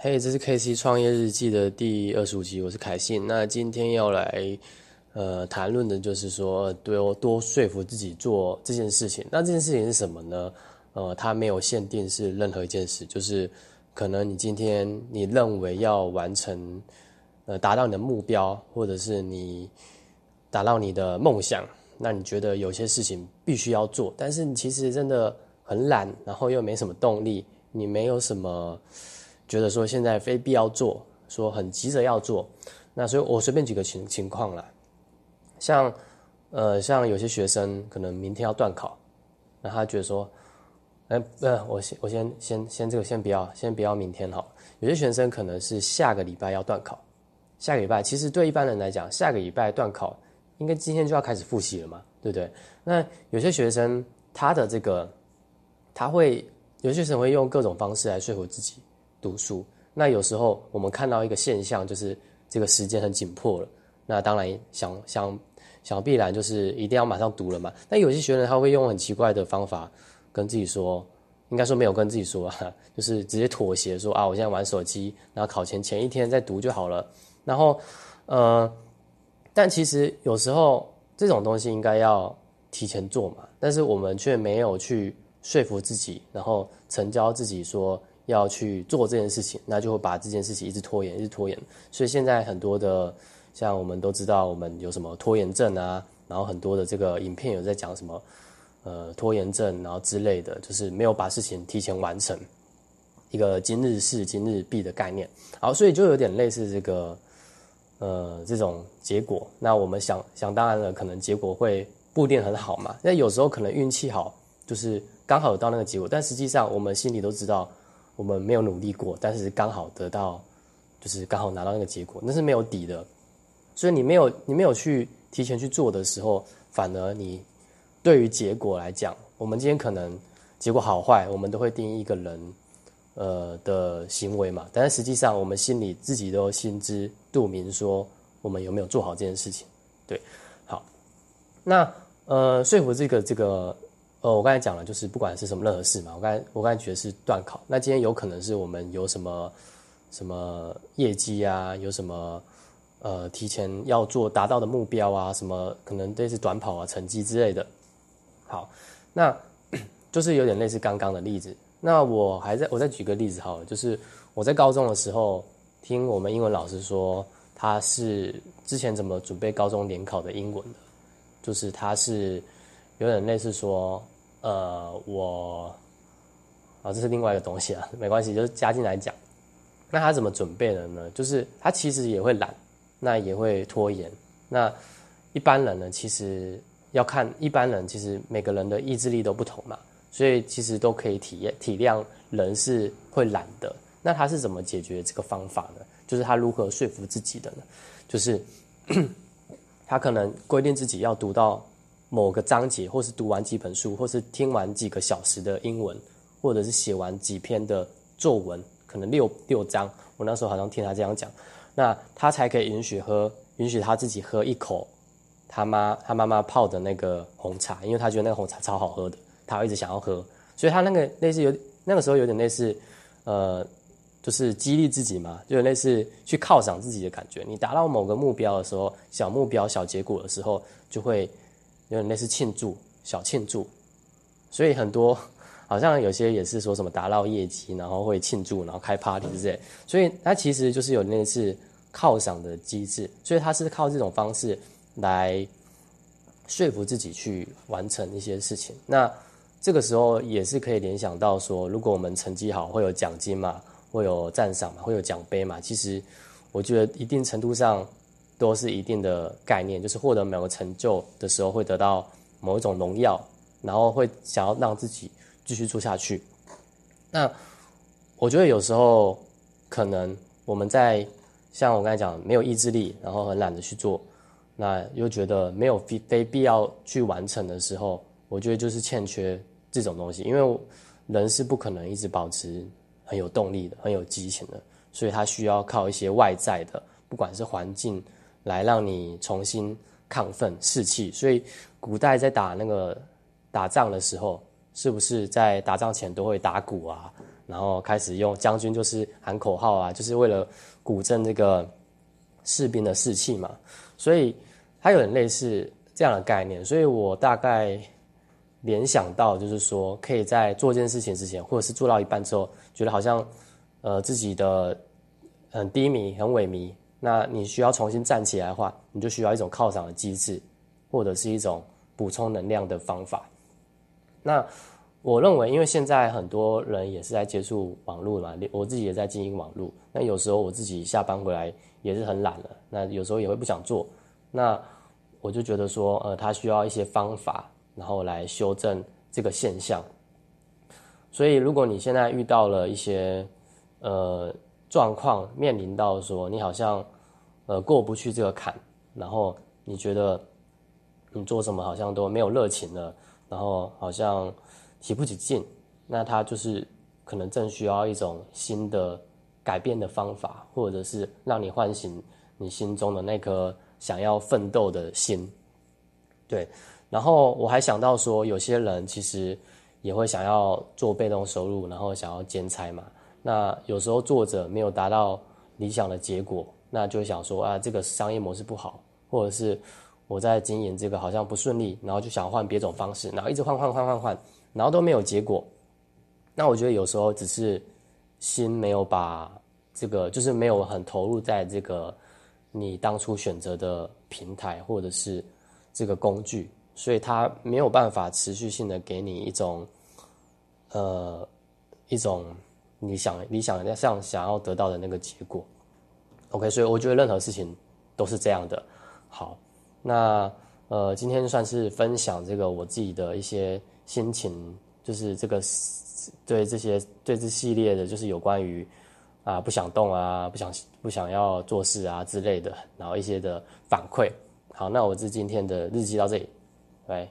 嘿，这是 K C 创业日记的第二十五集，我是凯信。那今天要来呃谈论的就是说，多多说服自己做这件事情。那这件事情是什么呢？呃，它没有限定是任何一件事，就是可能你今天你认为要完成呃达到你的目标，或者是你达到你的梦想，那你觉得有些事情必须要做，但是你其实真的很懒，然后又没什么动力，你没有什么。觉得说现在非必要做，说很急着要做，那所以我随便举个情情况啦，像呃像有些学生可能明天要断考，那他觉得说，哎不，我先我先先先这个先不要，先不要明天好。有些学生可能是下个礼拜要断考，下个礼拜其实对一般人来讲，下个礼拜断考应该今天就要开始复习了嘛，对不对？那有些学生他的这个他会有些学生会用各种方式来说服自己。读书，那有时候我们看到一个现象，就是这个时间很紧迫了。那当然想想想必然就是一定要马上读了嘛。但有些学生他会用很奇怪的方法跟自己说，应该说没有跟自己说啊，就是直接妥协说啊，我现在玩手机，然后考前前一天再读就好了。然后呃，但其实有时候这种东西应该要提前做嘛，但是我们却没有去说服自己，然后成交自己说。要去做这件事情，那就会把这件事情一直拖延，一直拖延。所以现在很多的，像我们都知道，我们有什么拖延症啊，然后很多的这个影片有在讲什么，呃，拖延症，然后之类的，就是没有把事情提前完成，一个今日事今日毕的概念。好，所以就有点类似这个，呃，这种结果。那我们想想当然了，可能结果会不一定很好嘛。那有时候可能运气好，就是刚好有到那个结果，但实际上我们心里都知道。我们没有努力过，但是刚好得到，就是刚好拿到那个结果，那是没有底的。所以你没有你没有去提前去做的时候，反而你对于结果来讲，我们今天可能结果好坏，我们都会定义一个人呃的行为嘛。但是实际上，我们心里自己都心知肚明，说我们有没有做好这件事情。对，好，那呃说服这个这个。呃，我刚才讲了，就是不管是什么任何事嘛，我刚才我刚才觉得是断考。那今天有可能是我们有什么什么业绩啊，有什么呃提前要做达到的目标啊，什么可能类似短跑啊成绩之类的。好，那 就是有点类似刚刚的例子。那我还在我再举个例子好了，就是我在高中的时候听我们英文老师说，他是之前怎么准备高中联考的英文的，就是他是。有点类似说，呃，我，啊，这是另外一个东西啊，没关系，就是加进来讲。那他怎么准备的呢？就是他其实也会懒，那也会拖延。那一般人呢，其实要看一般人，其实每个人的意志力都不同嘛，所以其实都可以体验体谅人是会懒的。那他是怎么解决这个方法呢？就是他如何说服自己的呢？就是 他可能规定自己要读到。某个章节，或是读完几本书，或是听完几个小时的英文，或者是写完几篇的作文，可能六六章。我那时候好像听他这样讲，那他才可以允许喝，允许他自己喝一口他妈他妈妈泡的那个红茶，因为他觉得那个红茶超好喝的，他一直想要喝，所以他那个类似有那个时候有点类似，呃，就是激励自己嘛，就类似去犒赏自己的感觉。你达到某个目标的时候，小目标小结果的时候，就会。有点类似庆祝，小庆祝，所以很多好像有些也是说什么达到业绩，然后会庆祝，然后开 party 之类。所以它其实就是有类似犒赏的机制，所以它是靠这种方式来说服自己去完成一些事情。那这个时候也是可以联想到说，如果我们成绩好，会有奖金嘛，会有赞赏嘛，会有奖杯嘛。其实我觉得一定程度上。都是一定的概念，就是获得某个成就的时候，会得到某一种荣耀，然后会想要让自己继续做下去。那我觉得有时候可能我们在像我刚才讲没有意志力，然后很懒得去做，那又觉得没有非非必要去完成的时候，我觉得就是欠缺这种东西，因为人是不可能一直保持很有动力的、很有激情的，所以他需要靠一些外在的，不管是环境。来让你重新亢奋士气，所以古代在打那个打仗的时候，是不是在打仗前都会打鼓啊？然后开始用将军就是喊口号啊，就是为了鼓振这个士兵的士气嘛。所以它有点类似这样的概念。所以我大概联想到就是说，可以在做这件事情之前，或者是做到一半之后，觉得好像呃自己的很低迷、很萎靡，那你需要重新站起来的话，你就需要一种犒赏的机制，或者是一种补充能量的方法。那我认为，因为现在很多人也是在接触网络嘛，我自己也在经营网络。那有时候我自己下班回来也是很懒了，那有时候也会不想做。那我就觉得说，呃，他需要一些方法，然后来修正这个现象。所以，如果你现在遇到了一些呃状况，面临到说你好像呃过不去这个坎，然后你觉得你做什么好像都没有热情了。然后好像提不起劲，那他就是可能正需要一种新的改变的方法，或者是让你唤醒你心中的那颗想要奋斗的心。对，然后我还想到说，有些人其实也会想要做被动收入，然后想要兼差嘛。那有时候作者没有达到理想的结果，那就想说啊，这个商业模式不好，或者是。我在经营这个好像不顺利，然后就想换别种方式，然后一直换换换换换，然后都没有结果。那我觉得有时候只是心没有把这个，就是没有很投入在这个你当初选择的平台或者是这个工具，所以它没有办法持续性的给你一种呃一种你想你想要像想要得到的那个结果。OK，所以我觉得任何事情都是这样的。好。那呃，今天算是分享这个我自己的一些心情，就是这个对这些对这系列的，就是有关于啊不想动啊，不想不想要做事啊之类的，然后一些的反馈。好，那我这今天的日记到这里，拜。